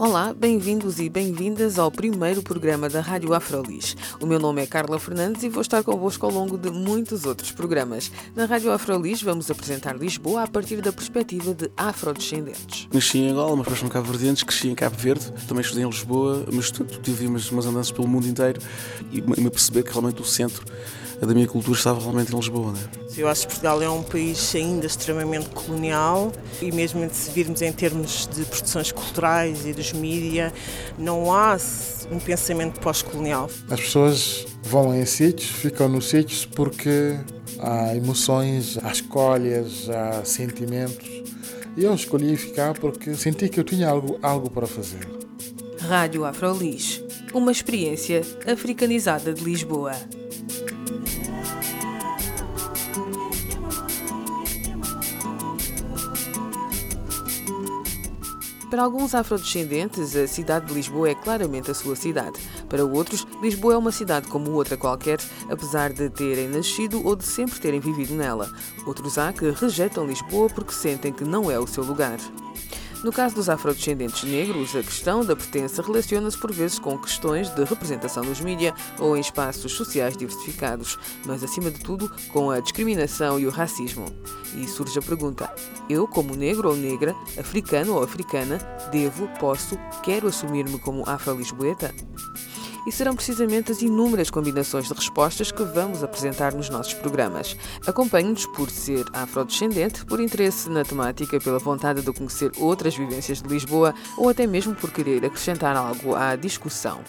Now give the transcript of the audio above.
Olá, bem-vindos e bem-vindas ao primeiro programa da Rádio Afrolis. O meu nome é Carla Fernandes e vou estar convosco ao longo de muitos outros programas. Na Rádio Afrolis vamos apresentar Lisboa a partir da perspectiva de afrodescendentes. Nasci em Angola, mas depois Cabo Verdeentes, cresci em Cabo Verde, também estudei em Lisboa, mas tive umas, umas andanças pelo mundo inteiro e me perceber que realmente o centro da minha cultura estava realmente em Lisboa. Né? Eu acho que Portugal é um país ainda extremamente colonial e mesmo se virmos em termos de produções culturais e dos mídias, não há um pensamento pós-colonial. As pessoas vão em sítios, ficam nos sítios porque há emoções, há escolhas, há sentimentos. E eu escolhi ficar porque senti que eu tinha algo, algo para fazer. Rádio Afrolis, uma experiência africanizada de Lisboa. Para alguns afrodescendentes, a cidade de Lisboa é claramente a sua cidade. Para outros, Lisboa é uma cidade como outra qualquer, apesar de terem nascido ou de sempre terem vivido nela. Outros há que rejeitam Lisboa porque sentem que não é o seu lugar. No caso dos afrodescendentes negros, a questão da pertença relaciona-se por vezes com questões de representação nos mídias ou em espaços sociais diversificados, mas acima de tudo com a discriminação e o racismo. E surge a pergunta: eu, como negro ou negra, africano ou africana, devo, posso, quero assumir-me como afro-lisboeta? E serão precisamente as inúmeras combinações de respostas que vamos apresentar nos nossos programas. Acompanhe-nos por ser afrodescendente, por interesse na temática, pela vontade de conhecer outras vivências de Lisboa ou até mesmo por querer acrescentar algo à discussão.